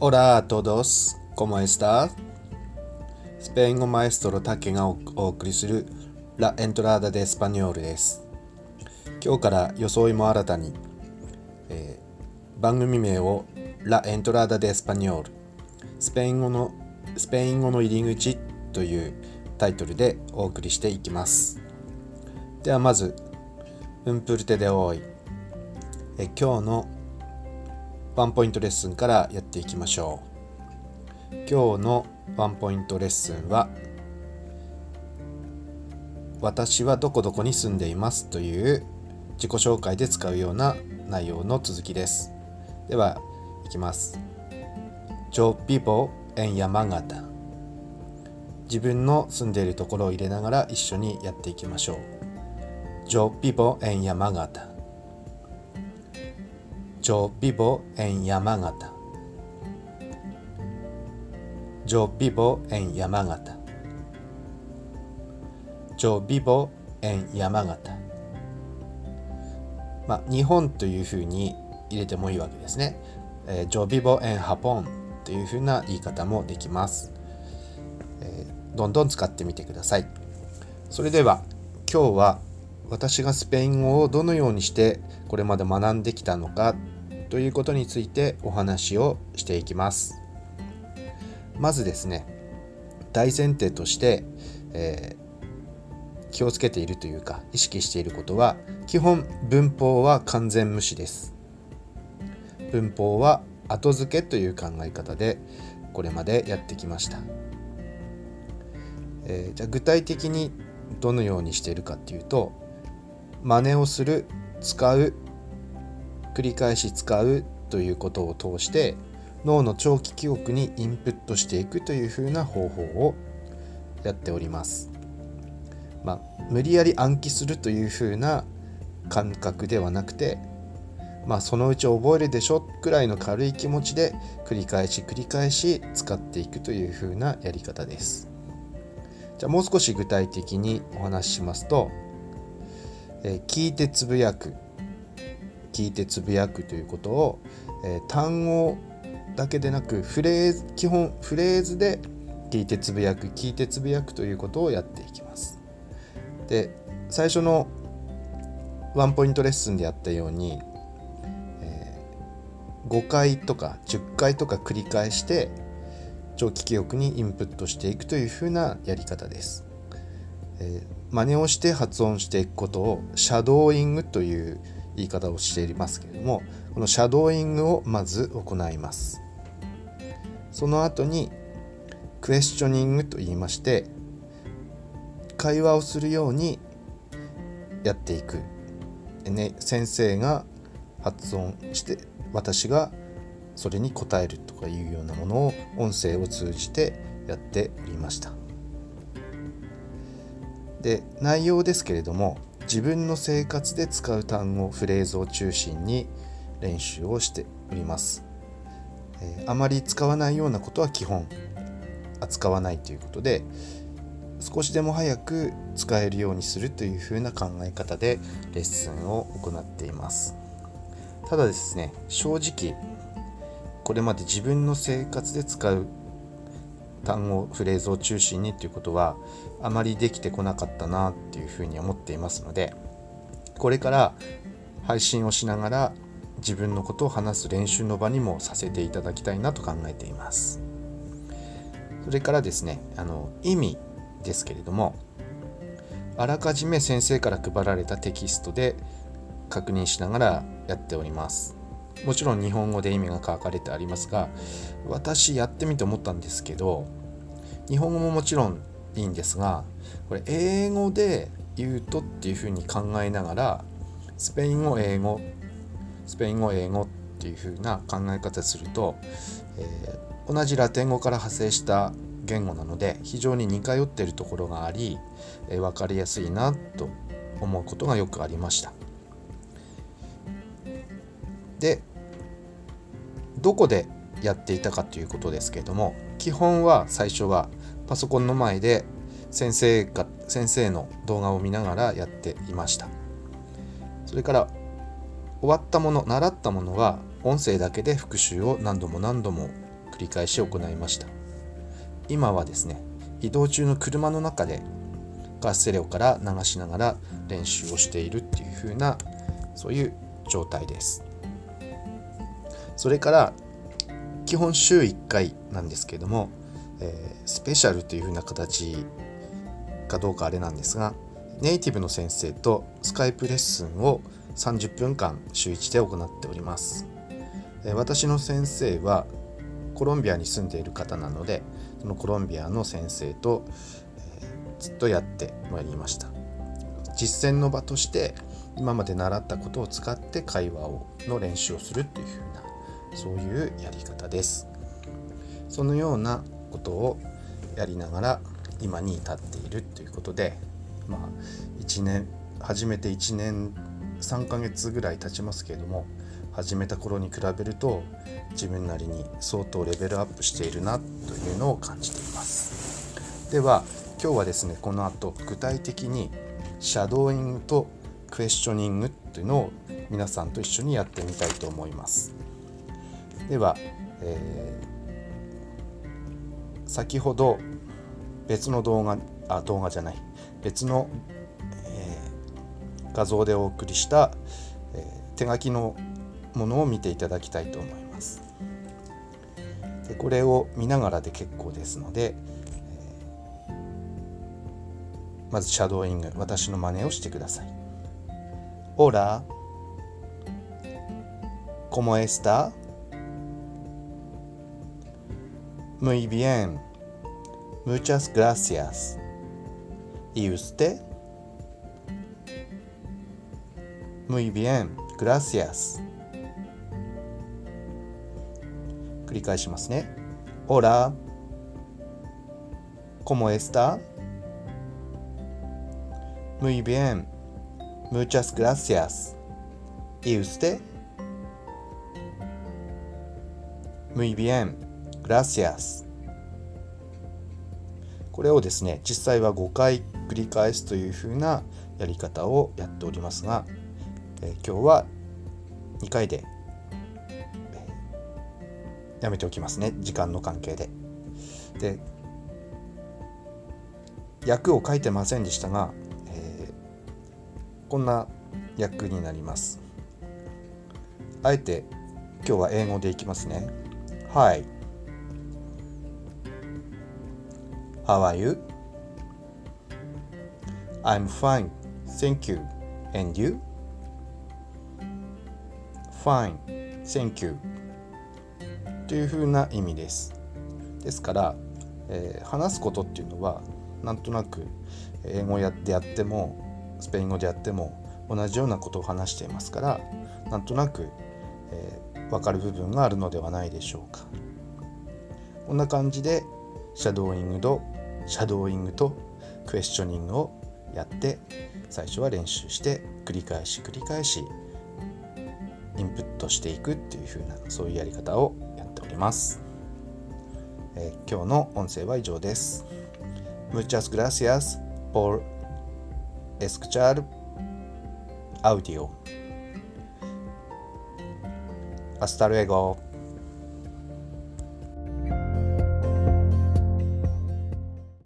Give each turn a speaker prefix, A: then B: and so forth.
A: Hola a todos, ¿cómo está? スペイン語マエストロタケがお送りするラ・エントラーダ・デ・スパニョールです。今日から装いも新たに、えー、番組名をラ・エントラーダ・デ・スパニョールスペイン語のスペイン語の入り口というタイトルでお送りしていきます。ではまず、ウンプルテで多いえ今日のワンポイントレッスンからやっていきましょう。今日のワンポイントレッスンは私はどこどこに住んでいますという自己紹介で使うような内容の続きです。ではいきます。 Yo vivo en 山形自分の住んでいるところを入れながら一緒にやっていきましょう。ジョピボエン山形ジョ vivo en Yamagata. Yo vivo en Yamagata. まあ、日本というふうに入れてもいいわけですね。ジョビボエンハポンというふうな言い方もできます、どんどん使ってみてください。それでは今日は私がスペイン語をどのようにしてこれまで学んできたのかということについてお話をしていきます。まずですね大前提として、えー、気をつけているというか意識していることは基本文法は完全無視です。文法は後付けという考え方でこれまでやってきました、えー、じゃあ具体的にどのようにしているかっていうと真似をする使う繰り返し使うということを通して脳の長期記憶にインプットしていくというふうな方法をやっております。まあ、無理やり暗記するというふうな感覚ではなくて、まあ、そのうち覚えるでしょくらいの軽い気持ちで繰り返し繰り返し使っていくというふうなやり方です。じゃあもう少し具体的にお話ししますと、え、聞いてつぶやく聞いてつぶやくということを、え、単語だけでなくフレーズ基本フレーズで聞いてつぶやく聞いてつぶやくということをやっていきます。で最初のワンポイントレッスンでやったように、え、5回とか10回とか繰り返して長期記憶にインプットしていくというふうなやり方です。えー、真似をして発音していくことをシャドーイングという言い方をしていますけれどもこのシャドーイングをまず行います。その後にクエスチョニングと言いまして会話をするようにやっていく、ね、先生が発音して私がそれに答えるとかいうようなものを音声を通じてやっておりました。で内容ですけれども自分の生活で使う単語フレーズを中心に練習をしております、えー、あまり使わないようなことは基本扱わないということで少しでも早く使えるようにするというふうな考え方でレッスンを行っています。ただですね正直これまで自分の生活で使う単語フレーズを中心にっていうことはあまりできてこなかったなっていうふうに思っていますのでこれから配信をしながら自分のことを話す練習の場にもさせていただきたいなと考えています。それからですねあの意味ですけれどもあらかじめ先生から配られたテキストで確認しながらやっております。もちろん日本語で意味が書かれてありますが私やってみて思ったんですけど日本語ももちろんいいんですがこれ英語で言うとっていうふうに考えながらスペイン語英語スペイン語英語っていうふうな考え方すると、えー、同じラテン語から派生した言語なので非常に似通っているところがあり、えー、分かりやすいなと思うことがよくありました。でどこでやっていたかということですけれども基本は最初はパソコンの前で先生が先生の動画を見ながらやっていました。それから終わったもの習ったものは音声だけで復習を何度も何度も繰り返し行いました。今はですね移動中の車の中でガスセレオから流しながら練習をしているっていう風なそういう状態です。それから基本週1回なんですけれども、えー、スペシャルという風な形かどうかあれなんですがネイティブの先生とスカイプレッスンを30分間週1で行っております。え私の先生はコロンビアに住んでいる方なのでそのコロンビアの先生と、えー、ずっとやってまいりました。実践の場として今まで習ったことを使って会話をの練習をするっていうふうなそういうやり方です。そのようなことをやりながら今に至っているということでまあ1年始めて1年3ヶ月ぐらい経ちますけれども始めた頃に比べると自分なりに相当レベルアップしているなというのを感じています。では今日はですねこの後具体的にシャドーイングとクエスチョニングっていうのを皆さんと一緒にやってみたいと思います。では、えー、先ほど別の動画あ動画じゃない別の、えー、画像でお送りした、えー、手書きのものを見ていただきたいと思いますでこれを見ながらで結構ですので、えー、まずシャドーイング私の真似をしてください Hola ¿Cómo está? Muy bien. Muchas gracias. ¿Y usted? Muy bien. Gracias. 繰り返しますね。Hola. ¿Cómo está? Muy bien. Muchas gracias. ¿Y usted? Muy bien. Gracias これをですね実際は5回繰り返すというふうなやり方をやっておりますが、えー、今日は2回で、えー、やめておきますね時間の関係で。で訳を書いてませんでしたが、えー、こんな訳になります。あえて今日は英語でいきますね。はい。How are you? I'm fine, thank you. And you? Fine, thank you. というふうな意味です。ですから、えー、話すことっていうのはなんとなく英語でやってもスペイン語でやっても同じようなことを話していますからなんとなく、えー、分かる部分があるのではないでしょうか。こんな感じでシャドーイングとシャドーイングとクエスチョニングをやって最初は練習して繰り返し繰り返しインプットしていくっていう風なそういうやり方をやっております、えー、今日の音声は以上です Muchas gracias por escuchar audio. Hasta luego.